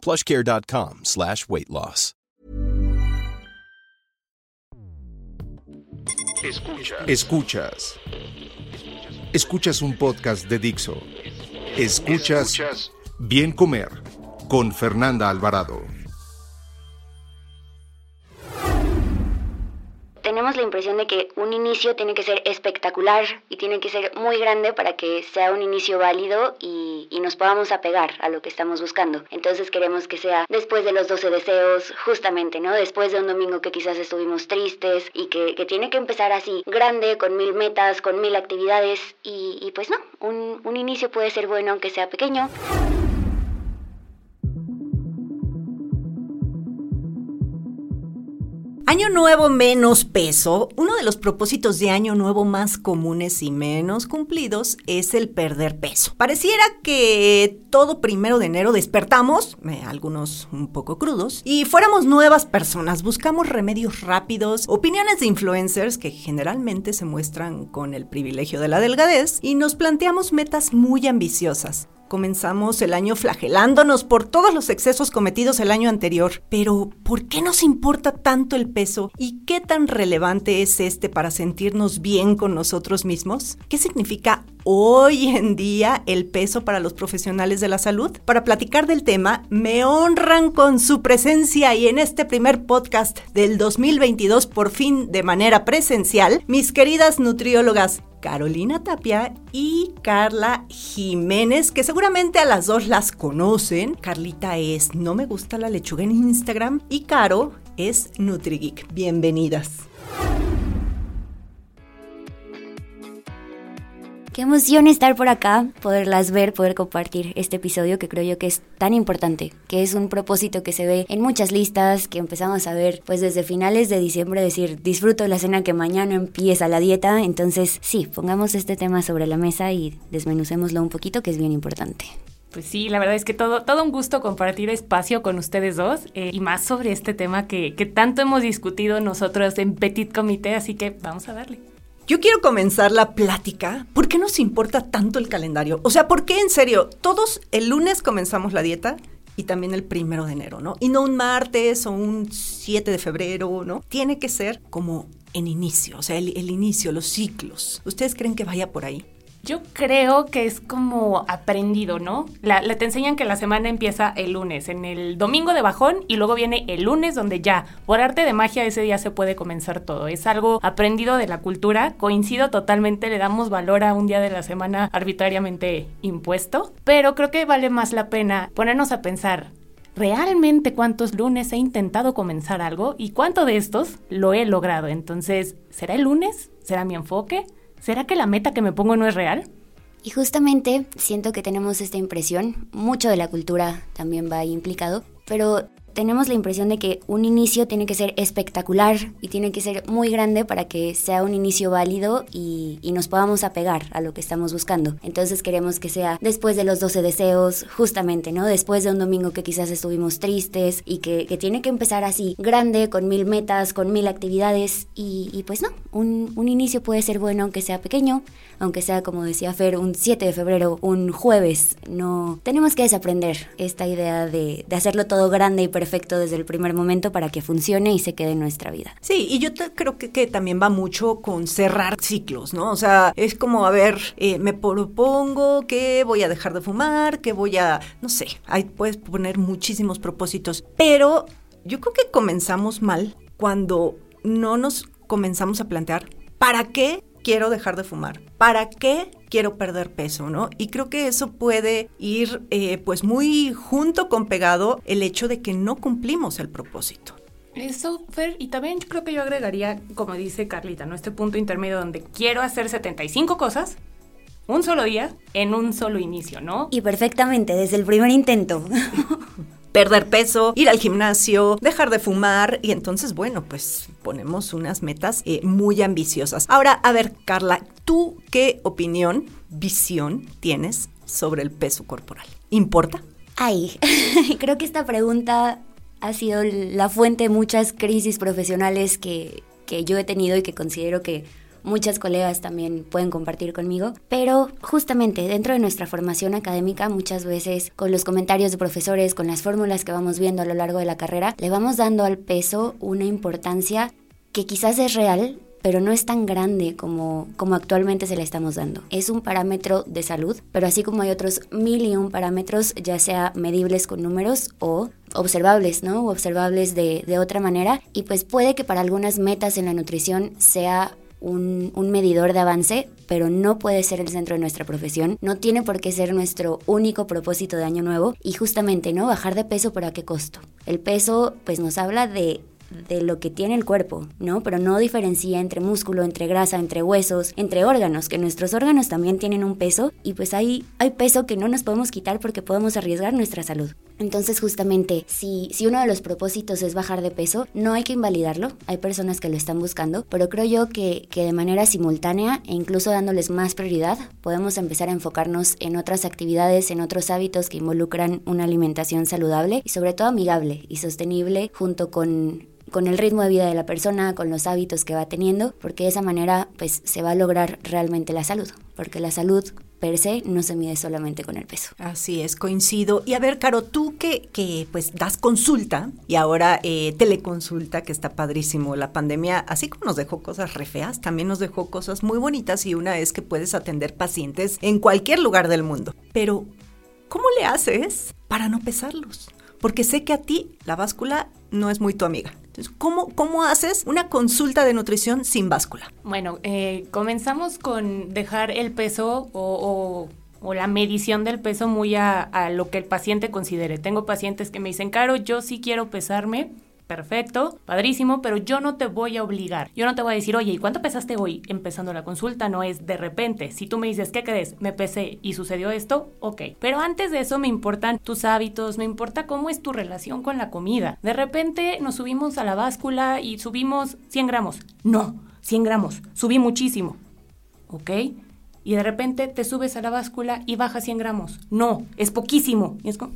plushcare.com slash weight loss. Escuchas. Escuchas. Escuchas un podcast de Dixo. Escuchas, Escuchas Bien Comer con Fernanda Alvarado. Tenemos la impresión de que un inicio tiene que ser espectacular y tiene que ser muy grande para que sea un inicio válido y, y, nos podamos apegar a lo que estamos buscando. Entonces queremos que sea después de los 12 deseos, justamente, ¿no? Después de un domingo que quizás estuvimos tristes y que, que tiene que empezar así, grande, con mil metas, con mil actividades y, y pues no, un, un inicio puede ser bueno aunque sea pequeño. Año nuevo menos peso. Uno de los propósitos de año nuevo más comunes y menos cumplidos es el perder peso. Pareciera que todo primero de enero despertamos, eh, algunos un poco crudos, y fuéramos nuevas personas. Buscamos remedios rápidos, opiniones de influencers que generalmente se muestran con el privilegio de la delgadez, y nos planteamos metas muy ambiciosas. Comenzamos el año flagelándonos por todos los excesos cometidos el año anterior. Pero, ¿por qué nos importa tanto el peso y qué tan relevante es este para sentirnos bien con nosotros mismos? ¿Qué significa hoy en día el peso para los profesionales de la salud? Para platicar del tema, me honran con su presencia y en este primer podcast del 2022, por fin de manera presencial, mis queridas nutriólogas Carolina Tapia y Carla Jiménez, que seguramente a las dos las conocen. Carlita es No Me Gusta la Lechuga en Instagram y Caro es NutriGeek. Bienvenidas. Qué emoción estar por acá, poderlas ver, poder compartir este episodio que creo yo que es tan importante, que es un propósito que se ve en muchas listas, que empezamos a ver pues desde finales de diciembre, decir, disfruto la cena que mañana empieza la dieta, entonces sí, pongamos este tema sobre la mesa y desmenucémoslo un poquito, que es bien importante. Pues sí, la verdad es que todo, todo un gusto compartir espacio con ustedes dos eh, y más sobre este tema que, que tanto hemos discutido nosotros en Petit Comité, así que vamos a darle. Yo quiero comenzar la plática. ¿Por qué nos importa tanto el calendario? O sea, ¿por qué en serio? Todos el lunes comenzamos la dieta y también el primero de enero, ¿no? Y no un martes o un 7 de febrero, ¿no? Tiene que ser como en inicio, o sea, el, el inicio, los ciclos. ¿Ustedes creen que vaya por ahí? Yo creo que es como aprendido, ¿no? La, te enseñan que la semana empieza el lunes, en el domingo de bajón y luego viene el lunes donde ya, por arte de magia, ese día se puede comenzar todo. Es algo aprendido de la cultura, coincido totalmente, le damos valor a un día de la semana arbitrariamente impuesto, pero creo que vale más la pena ponernos a pensar, realmente cuántos lunes he intentado comenzar algo y cuánto de estos lo he logrado. Entonces, ¿será el lunes? ¿Será mi enfoque? ¿Será que la meta que me pongo no es real? Y justamente siento que tenemos esta impresión, mucho de la cultura también va implicado, pero tenemos la impresión de que un inicio tiene que ser espectacular y tiene que ser muy grande para que sea un inicio válido y, nos podamos apegar a lo que estamos buscando. Entonces queremos que sea después de los 12 deseos, justamente, ¿no? Después de un domingo que quizás estuvimos tristes y que, tiene que empezar así, grande, con mil metas, con mil actividades y, pues no, un, un inicio puede ser bueno aunque sea pequeño, aunque sea como decía Fer, un 7 de febrero, un jueves. No, tenemos que desaprender esta idea de, de hacerlo todo grande y perfecto desde el primer momento para que funcione y se quede en nuestra vida. Sí, y yo creo que, que, también va mucho con cerrar ciclos, ¿no? O sea, es como, a ver, eh, me propongo que voy a dejar de fumar, que voy a, no sé, ahí puedes poner muchísimos propósitos, pero yo creo que comenzamos mal cuando no nos comenzamos a plantear, ¿para qué quiero dejar de fumar? ¿Para qué quiero perder peso? ¿no? Y creo que eso puede ir eh, pues muy junto con pegado el hecho de que no cumplimos el propósito. Eso, Fer, y también creo que yo agregaría, como dice Carlita, ¿no? Este punto intermedio donde quiero hacer 75 cosas, un solo día, en un solo inicio, ¿no? Y perfectamente, desde el primer intento. perder peso, ir al gimnasio, dejar de fumar y entonces, bueno, pues ponemos unas metas eh, muy ambiciosas. Ahora, a ver, Carla, ¿tú qué opinión, visión tienes sobre el peso corporal? ¿Importa? Ay, creo que esta pregunta ha sido la fuente de muchas crisis profesionales que, que yo he tenido y que considero que muchas colegas también pueden compartir conmigo, pero justamente dentro de nuestra formación académica muchas veces con los comentarios de profesores, con las fórmulas que vamos viendo a lo largo de la carrera, le vamos dando al peso una importancia que quizás es real, pero no es tan grande como, como actualmente se le estamos dando. Es un parámetro de salud, pero así como hay otros mil y un parámetros, ya sea medibles con números o observables, ¿no? observables de, de otra manera. Y pues puede que para algunas metas en la nutrición sea un, medidor de avance, pero no puede ser el centro de nuestra profesión, no tiene por qué ser nuestro único propósito de año nuevo y justamente, ¿no? Bajar de peso, pero a qué costo. El peso, pues nos habla de de lo que tiene el cuerpo, ¿no? Pero no diferencia entre músculo, entre grasa, entre huesos, entre órganos, que nuestros órganos también tienen un peso y pues hay, hay peso que no nos podemos quitar porque podemos arriesgar nuestra salud. Entonces justamente si, si uno de los propósitos es bajar de peso, no hay que invalidarlo, hay personas que lo están buscando, pero creo yo que, que de manera simultánea e incluso dándoles más prioridad, podemos empezar a enfocarnos en otras actividades, en otros hábitos que involucran una alimentación saludable y sobre todo amigable y sostenible junto con con el ritmo de vida de la persona, con los hábitos que va teniendo, porque de esa manera pues se va a lograr realmente la salud, porque la salud per se no se mide solamente con el peso. Así es, coincido. Y a ver, Caro, tú que, que pues das consulta y ahora eh, teleconsulta, que está padrísimo. La pandemia, así como nos dejó cosas re feas, también nos dejó cosas muy bonitas y una es que puedes atender pacientes en cualquier lugar del mundo. Pero, ¿cómo le haces para no pesarlos? Porque sé que a ti la báscula no es muy tu amiga. ¿Cómo, ¿cómo haces una consulta de nutrición sin báscula? Bueno, eh, comenzamos con dejar el peso o, la medición del peso muy a, a, lo que el paciente considere. Tengo pacientes que me dicen, Caro, yo sí quiero pesarme perfecto, padrísimo, pero yo no te voy a obligar. Yo no te voy a decir, oye, ¿y cuánto pesaste hoy? Empezando la consulta, no es de repente. Si tú me dices, ¿qué crees? Me pesé y sucedió esto, ok. Pero antes de eso me importan tus hábitos, me importa cómo es tu relación con la comida. De repente nos subimos a la báscula y subimos 100 gramos. No, 100 gramos, subí muchísimo. ¿Ok? Y de repente te subes a la báscula y bajas 100 gramos. No, es poquísimo. Y es como,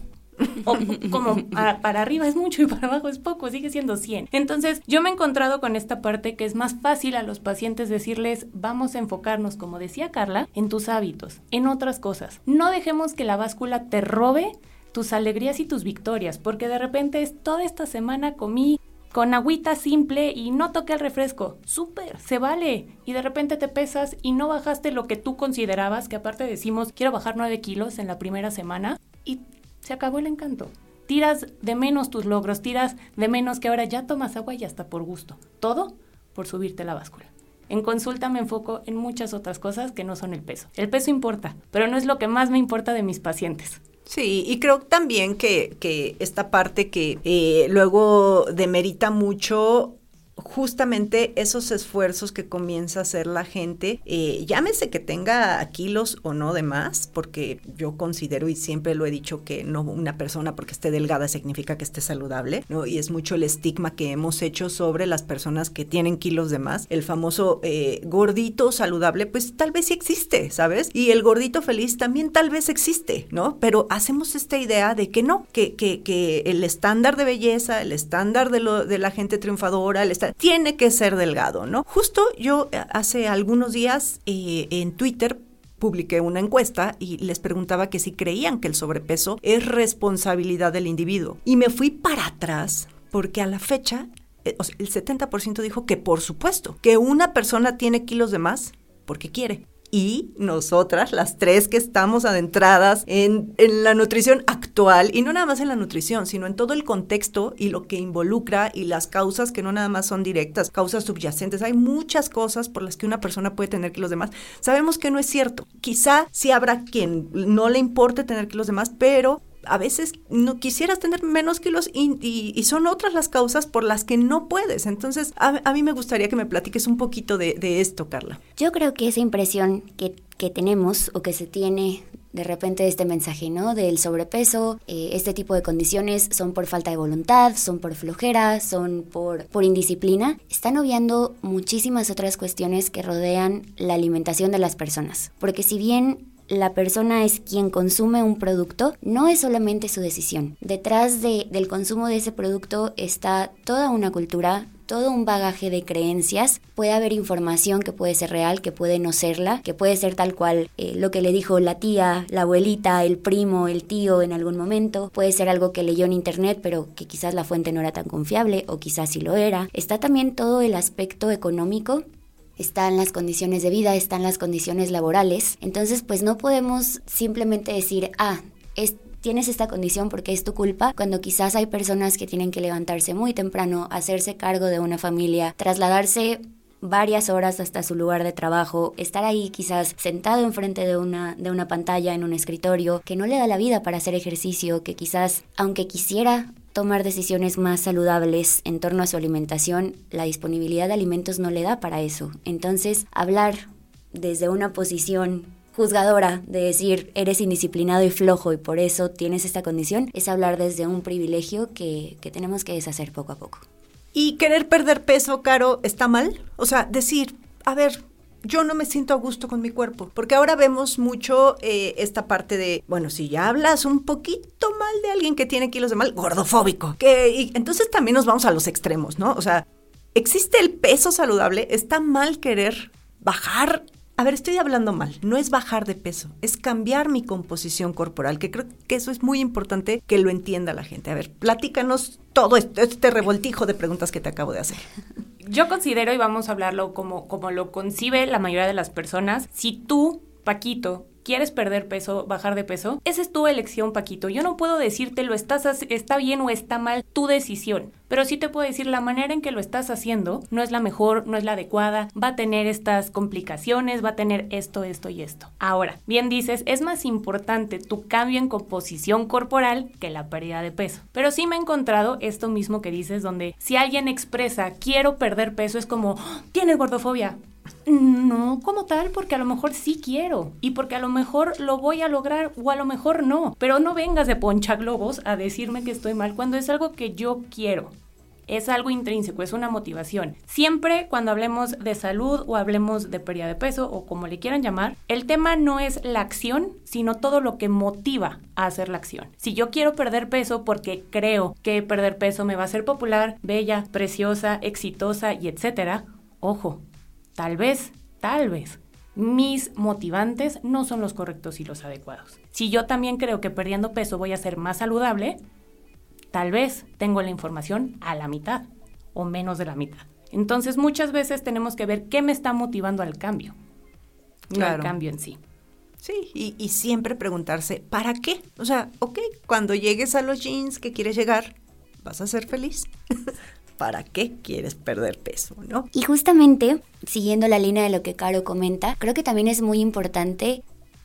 como para arriba es mucho y para abajo es poco, sigue siendo 100. Entonces yo me he encontrado con esta parte que es más fácil a los pacientes decirles, vamos a enfocarnos, como decía Carla, en tus hábitos, en otras cosas. No dejemos que la báscula te robe tus alegrías y tus victorias, porque de repente es toda esta semana comí con agüita simple y no toqué el refresco. Súper, se vale. Y de repente te pesas y no bajaste lo que tú considerabas, que aparte decimos, quiero bajar 9 kilos en la primera semana, y se acabó el encanto. Tiras de menos tus logros, tiras de menos que ahora ya tomas agua y hasta por gusto. Todo por subirte la báscula. En consulta me enfoco en muchas otras cosas que no son el peso. El peso importa, pero no es lo que más me importa de mis pacientes. Sí, y creo también que, que esta parte que eh, luego demerita mucho justamente esos esfuerzos que comienza a hacer la gente, eh, llámese que tenga kilos o no de más, porque yo considero y siempre lo he dicho que no una persona porque esté delgada significa que esté saludable, ¿no? Y es mucho el estigma que hemos hecho sobre las personas que tienen kilos de más. El famoso eh, gordito saludable, pues tal vez sí existe, ¿sabes? Y el gordito feliz también tal vez existe, ¿no? Pero hacemos esta idea de que no, que, que, que el estándar de belleza, el estándar de, lo, de la gente triunfadora, el estándar tiene que ser delgado, ¿no? Justo yo eh, hace algunos días eh, en Twitter publiqué una encuesta y les preguntaba que si creían que el sobrepeso es responsabilidad del individuo. Y me fui para atrás porque a la fecha eh, el 70% dijo que por supuesto, que una persona tiene kilos de más porque quiere y nosotras, las tres que estamos adentradas en, la nutrición actual, y no nada más en la nutrición, sino en todo el contexto y lo que involucra y las causas que no nada más son directas, causas subyacentes. Hay muchas cosas por las que una persona puede tener que los demás. Sabemos que no es cierto. Quizá sí habrá quien no le importe tener que los demás, pero a veces no quisieras tener menos kilos y, son otras las causas por las que no puedes. Entonces, a, mí me gustaría que me platiques un poquito de, esto, Carla. Yo creo que esa impresión que, que tenemos o que se tiene de repente este mensaje, ¿no? Del sobrepeso, eh, este tipo de condiciones son por falta de voluntad, son por flojera, son por, por indisciplina. Están obviando muchísimas otras cuestiones que rodean la alimentación de las personas. Porque si bien la persona es quien consume un producto, no es solamente su decisión. Detrás de, del consumo de ese producto está toda una cultura, todo un bagaje de creencias. Puede haber información que puede ser real, que puede no serla, que puede ser tal cual eh, lo que le dijo la tía, la abuelita, el primo, el tío en algún momento. Puede ser algo que leyó en internet, pero que quizás la fuente no era tan confiable o quizás sí lo era. Está también todo el aspecto económico están las condiciones de vida, están las condiciones laborales. Entonces, pues no podemos simplemente decir, ah, tienes esta condición porque es tu culpa, cuando quizás hay personas que tienen que levantarse muy temprano, hacerse cargo de una familia, trasladarse varias horas hasta su lugar de trabajo, estar ahí quizás sentado enfrente de una, de una pantalla en un escritorio, que no le da la vida para hacer ejercicio, que quizás, aunque quisiera tomar decisiones más saludables en torno a su alimentación, la disponibilidad de alimentos no le da para eso. Entonces, hablar desde una posición juzgadora de decir eres indisciplinado y flojo y por eso tienes esta condición, es hablar desde un privilegio que, que tenemos que deshacer poco a poco. ¿Y querer perder peso, Caro, está mal? O sea, decir, a ver, yo no me siento a gusto con mi cuerpo, porque ahora vemos mucho eh, esta parte de, bueno, si ya hablas un poquito mal de alguien que tiene kilos de mal, gordofóbico, que entonces también nos vamos a los extremos, ¿no? O sea, existe el peso saludable, está mal querer bajar a ver, estoy hablando mal. No es bajar de peso, es cambiar mi composición corporal, que creo que eso es muy importante que lo entienda la gente. A ver, platícanos todo este, este revoltijo de preguntas que te acabo de hacer. Yo considero, y vamos a hablarlo como, como lo concibe la mayoría de las personas, si tú, Paquito, quieres perder peso, bajar de peso, esa es tu elección, Paquito. Yo no puedo decirte lo estás está bien o está mal, tu decisión. Pero sí te puedo decir la manera en que lo estás haciendo no es la mejor, no es la adecuada, va a tener estas complicaciones, va a tener esto, esto y esto. Ahora, bien dices, es más importante tu cambio en composición corporal que la pérdida de peso. Pero sí me he encontrado esto mismo que dices, donde si alguien expresa quiero perder peso, es como, ¡Ah! tienes gordofobia. No como tal, porque a lo mejor sí quiero y porque a lo mejor lo voy a lograr o a lo mejor no. Pero no vengas de poncha globos a decirme que estoy mal cuando es algo que yo quiero. Es algo intrínseco, es una motivación. Siempre cuando hablemos de salud o hablemos de pérdida de peso o como le quieran llamar, el tema no es la acción, sino todo lo que motiva a hacer la acción. Si yo quiero perder peso porque creo que perder peso me va a hacer popular, bella, preciosa, exitosa y etcétera, ojo, Tal vez, tal vez, mis motivantes no son los correctos y los adecuados. Si yo también creo que perdiendo peso voy a ser más saludable, tal vez tengo la información a la mitad o menos de la mitad. Entonces muchas veces tenemos que ver qué me está motivando al cambio, no al cambio en sí. Sí, y, y, siempre preguntarse, ¿para qué? O sea, ok, cuando llegues a los jeans que quieres llegar, vas a ser feliz. para qué quieres perder peso, ¿no? Y justamente, siguiendo la línea de lo que Caro comenta, creo que también es muy importante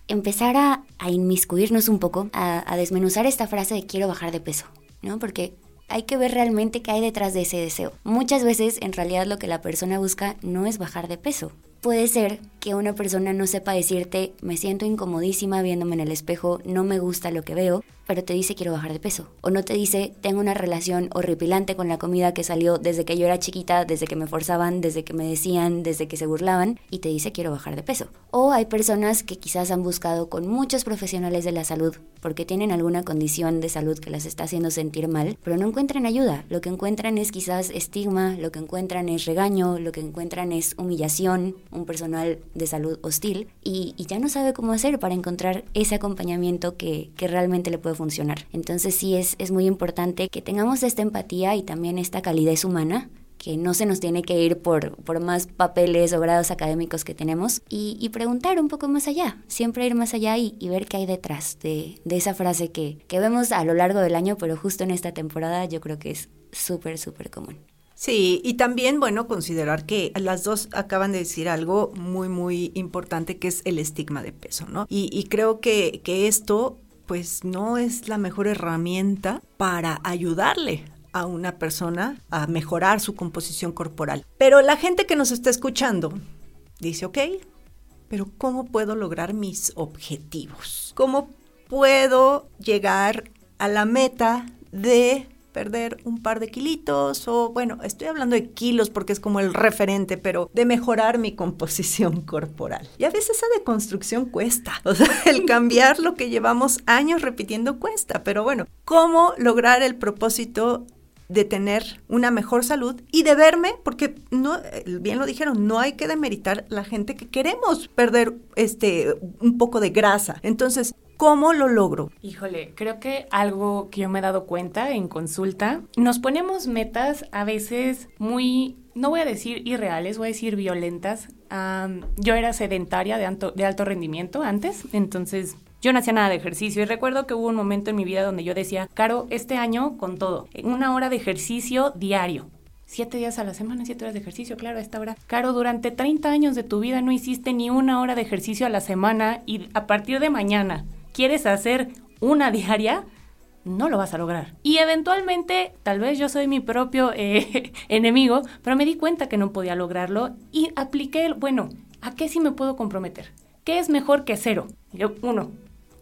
empezar a, inmiscuirnos un poco, a, a desmenuzar esta frase de quiero bajar de peso, ¿no? Porque hay que ver realmente qué hay detrás de ese deseo. Muchas veces, en realidad, lo que la persona busca no es bajar de peso. Puede ser que una persona no sepa decirte, me siento incomodísima viéndome en el espejo, no me gusta lo que veo, pero te dice quiero bajar de peso. O no te dice tengo una relación horripilante con la comida que salió desde que yo era chiquita, desde que me forzaban, desde que me decían, desde que se burlaban, y te dice quiero bajar de peso. O hay personas que quizás han buscado con muchos profesionales de la salud porque tienen alguna condición de salud que las está haciendo sentir mal, pero no encuentran ayuda. Lo que encuentran es quizás estigma, lo que encuentran es regaño, lo que encuentran es humillación, un personal de salud hostil, y, ya no sabe cómo hacer para encontrar ese acompañamiento que, realmente le puede funcionar. Entonces sí es, muy importante que tengamos esta empatía y también esta calidez humana que no se nos tiene que ir por, más papeles o grados académicos que tenemos y, preguntar un poco más allá, siempre ir más allá y, ver qué hay detrás de, de esa frase que, que, vemos a lo largo del año, pero justo en esta temporada yo creo que es súper, súper común. Sí, y también, bueno, considerar que las dos acaban de decir algo muy, muy importante que es el estigma de peso, ¿no? Y, creo que, que esto pues no es la mejor herramienta para ayudarle a una persona a mejorar su composición corporal. Pero la gente que nos está escuchando dice, ok, pero ¿cómo puedo lograr mis objetivos? ¿Cómo puedo llegar a la meta de perder un par de kilitos o bueno, estoy hablando de kilos porque es como el referente, pero de mejorar mi composición corporal. Y a veces esa deconstrucción cuesta, o sea, el cambiar lo que llevamos años repitiendo cuesta, pero bueno, ¿cómo lograr el propósito de tener una mejor salud y de verme, porque no, bien lo dijeron, no hay que demeritar la gente que queremos perder este un poco de grasa. Entonces, ¿Cómo lo logro? Híjole, creo que algo que yo me he dado cuenta en consulta, nos ponemos metas a veces muy, no voy a decir irreales, voy a decir violentas. yo era sedentaria de alto, de alto rendimiento antes, entonces yo no hacía nada de ejercicio y recuerdo que hubo un momento en mi vida donde yo decía, Caro, este año con todo, una hora de ejercicio diario. Siete días a la semana, siete horas de ejercicio, claro, a esta hora. Caro, durante 30 años de tu vida no hiciste ni una hora de ejercicio a la semana y a partir de mañana quieres hacer una diaria, no lo vas a lograr. Y eventualmente, tal vez yo soy mi propio eh, enemigo, pero me di cuenta que no podía lograrlo y apliqué el, bueno, ¿a qué sí me puedo comprometer? ¿Qué es mejor que cero? Yo, uno,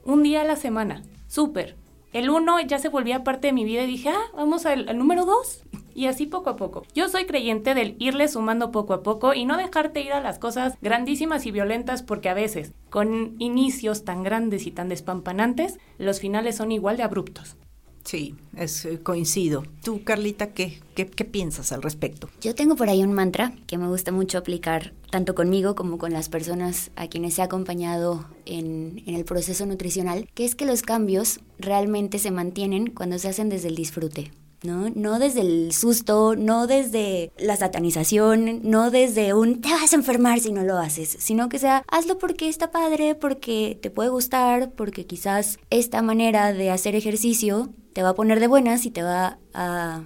un día a la semana, súper. El uno ya se volvía parte de mi vida y dije, ah, vamos al, al número dos y así poco a poco. Yo soy creyente del irle sumando poco a poco y no dejarte ir a las cosas grandísimas y violentas porque a veces, con inicios tan grandes y tan despampanantes, los finales son igual de abruptos. Sí, es, eh, coincido. Tú, Carlita, ¿qué, ¿qué, piensas al respecto? Yo tengo por ahí un mantra que me gusta mucho aplicar tanto conmigo como con las personas a quienes he acompañado en, en el proceso nutricional, que es que los cambios realmente se mantienen cuando se hacen desde el disfrute. ¿No? No desde el susto, no desde la satanización, no desde un te vas a enfermar si no lo haces, sino que sea hazlo porque está padre, porque te puede gustar, porque quizás esta manera de hacer ejercicio te va a poner de buenas y te va a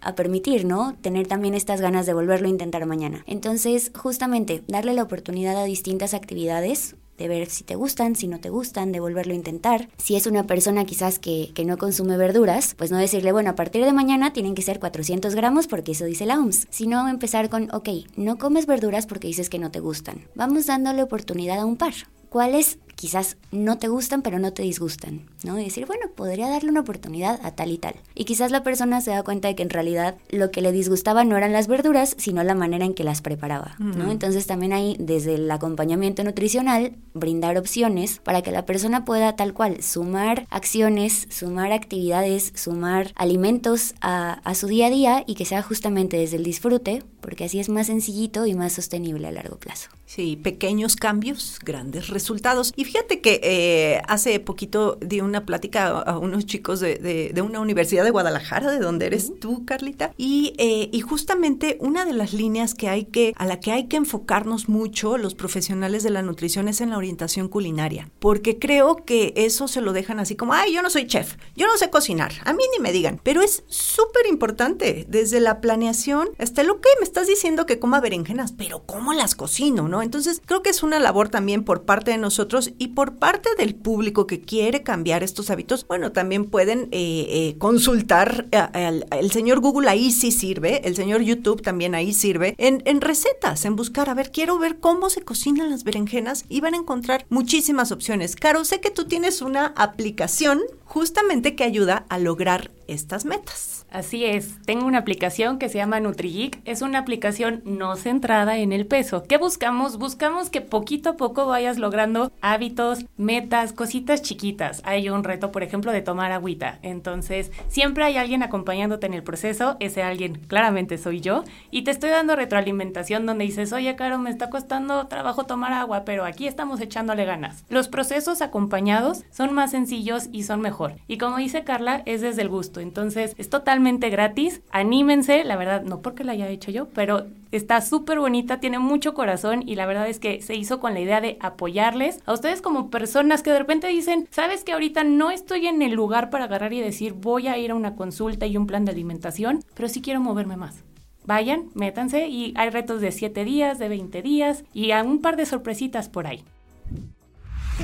a permitir, ¿no? Tener también estas ganas de volverlo a intentar mañana. Entonces, justamente, darle la oportunidad a distintas actividades de ver si te gustan, si no te gustan, de volverlo a intentar. Si es una persona quizás que, que, no consume verduras, pues no decirle, bueno, a partir de mañana tienen que ser 400 gramos porque eso dice la OMS, sino empezar con, ok, no comes verduras porque dices que no te gustan. Vamos dándole oportunidad a un par. ¿Cuáles quizás no te gustan pero no te disgustan, ¿no? Y decir, bueno, podría darle una oportunidad a tal y tal. Y quizás la persona se da cuenta de que en realidad lo que le disgustaba no eran las verduras, sino la manera en que las preparaba, ¿no? Entonces también hay desde el acompañamiento nutricional brindar opciones para que la persona pueda tal cual sumar acciones, sumar actividades, sumar alimentos a, a su día a día y que sea justamente desde el disfrute, porque así es más sencillito y más sostenible a largo plazo. Sí, pequeños cambios, grandes resultados. Y fíjate que eh, hace poquito di una plática a, unos chicos de, una universidad de Guadalajara, de donde eres tú, Carlita, y, eh, y, justamente una de las líneas que hay que, a la que hay que enfocarnos mucho los profesionales de la nutrición es en la orientación culinaria, porque creo que eso se lo dejan así como, ay, yo no soy chef, yo no sé cocinar, a mí ni me digan, pero es súper importante desde la planeación hasta lo que me estás diciendo que coma berenjenas, pero ¿cómo las cocino, no? Entonces, creo que es una labor también por parte de nosotros y por parte del público que quiere cambiar estos hábitos. Bueno, también pueden eh, eh, consultar al el señor Google ahí sí sirve, el señor YouTube también ahí sirve, en, en recetas, en buscar, a ver, quiero ver cómo se cocinan las berenjenas y van a encontrar muchísimas opciones. Caro, sé que tú tienes una aplicación justamente que ayuda a lograr estas metas. Así es, tengo una aplicación que se llama NutriGeek. Es una aplicación no centrada en el peso. ¿Qué buscamos? Buscamos que poquito a poco vayas logrando hábitos, metas, cositas chiquitas. Hay un reto, por ejemplo, de tomar agüita. Entonces, siempre hay alguien acompañándote en el proceso. Ese alguien claramente soy yo. Y te estoy dando retroalimentación donde dices, oye, Caro, me está costando trabajo tomar agua, pero aquí estamos echándole ganas. Los procesos acompañados son más sencillos y son mejor. Y como dice Carla, es desde el gusto. Entonces, es totalmente gratis. Anímense, la verdad, no porque la haya hecho yo, pero está súper bonita, tiene mucho corazón y la verdad es que se hizo con la idea de apoyarles a ustedes como personas que de repente dicen, sabes que ahorita no estoy en el lugar para agarrar y decir voy a ir a una consulta y un plan de alimentación, pero sí quiero moverme más. Vayan, métanse y hay retos de 7 días, de 20 días y a un par de sorpresitas por ahí.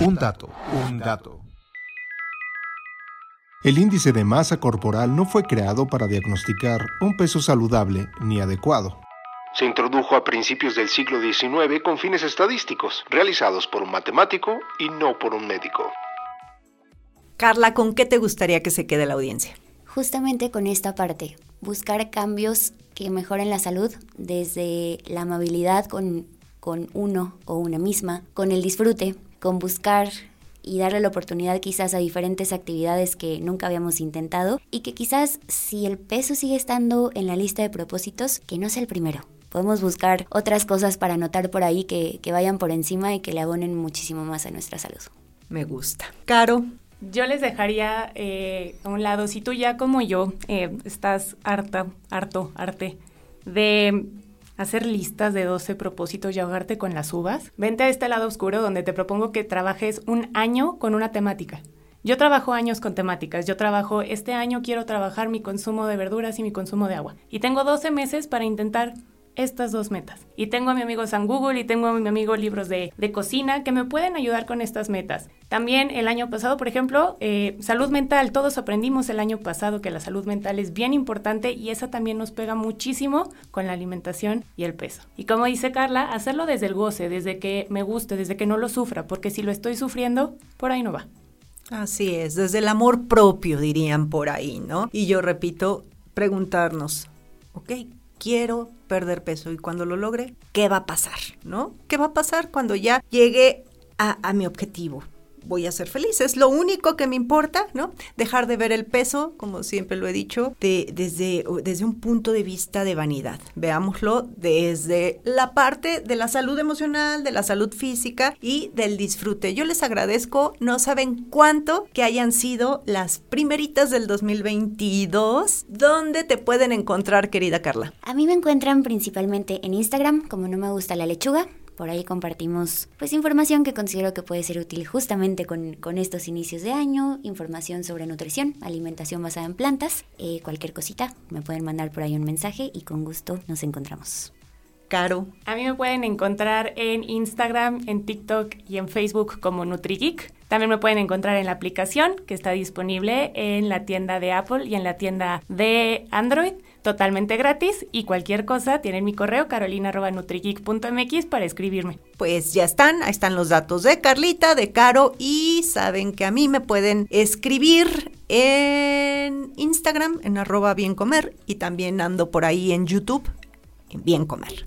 Un dato, un dato. El índice de masa corporal no fue creado para diagnosticar un peso saludable ni adecuado. Se introdujo a principios del siglo XIX con fines estadísticos, realizados por un matemático y no por un médico. Carla, ¿con qué te gustaría que se quede la audiencia? Justamente con esta parte, buscar cambios que mejoren la salud desde la amabilidad con, con uno o una misma, con el disfrute, con buscar y darle la oportunidad quizás a diferentes actividades que nunca habíamos intentado y que quizás si el peso sigue estando en la lista de propósitos, que no sea el primero. Podemos buscar otras cosas para anotar por ahí que, vayan por encima y que le abonen muchísimo más a nuestra salud. Me gusta. Caro. Yo les dejaría eh, a un lado, si tú ya como yo eh, estás harta, harto, arte de hacer listas de 12 propósitos y ahogarte con las uvas, vente a este lado oscuro donde te propongo que trabajes un año con una temática. Yo trabajo años con temáticas. Yo trabajo, este año quiero trabajar mi consumo de verduras y mi consumo de agua. Y tengo 12 meses para intentar estas dos metas. Y tengo a mi amigo San Google y tengo a mi amigo libros de, cocina que me pueden ayudar con estas metas. También el año pasado, por ejemplo, eh, salud mental. Todos aprendimos el año pasado que la salud mental es bien importante y esa también nos pega muchísimo con la alimentación y el peso. Y como dice Carla, hacerlo desde el goce, desde que me guste, desde que no lo sufra, porque si lo estoy sufriendo, por ahí no va. Así es, desde el amor propio dirían por ahí, ¿no? Y yo repito, preguntarnos, ¿ok? quiero perder peso y cuando lo logre, ¿qué va a pasar? ¿No? ¿Qué va a pasar cuando ya llegue a, a mi objetivo? Voy a ser feliz. Es lo único que me importa, ¿no? Dejar de ver el peso, como siempre lo he dicho, de, desde, desde un punto de vista de vanidad. Veámoslo desde la parte de la salud emocional, de la salud física y del disfrute. Yo les agradezco, no saben cuánto que hayan sido las primeritas del 2022. ¿Dónde te pueden encontrar, querida Carla? A mí me encuentran principalmente en Instagram, como no me gusta la lechuga. Por ahí compartimos pues información que considero que puede ser útil justamente con, estos inicios de año, información sobre nutrición, alimentación basada en plantas, eh, cualquier cosita, me pueden mandar por ahí un mensaje y con gusto nos encontramos. Caro. A mí me pueden encontrar en Instagram, en TikTok y en Facebook como NutriGeek. También me pueden encontrar en la aplicación que está disponible en la tienda de Apple y en la tienda de Android totalmente gratis y cualquier cosa tienen mi correo carolina.nutrigeek.mx para escribirme. Pues ya están, ahí están los datos de Carlita, de Caro y saben que a mí me pueden escribir en Instagram en arroba bien comer y también ando por ahí en YouTube en bien comer.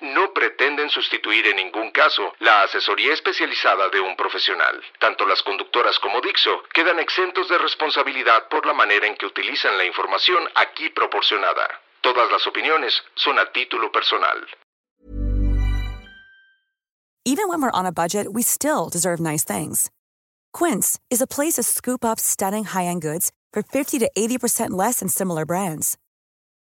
no pretenden sustituir en ningún caso la asesoría especializada de un profesional. Tanto las conductoras como Dixo quedan exentos de responsabilidad por la manera en que utilizan la información aquí proporcionada. Todas las opiniones son a título personal. Even when we're on a budget, we still deserve nice things. Quince is a place to scoop up stunning high-end goods for 50 to 80% less than similar brands.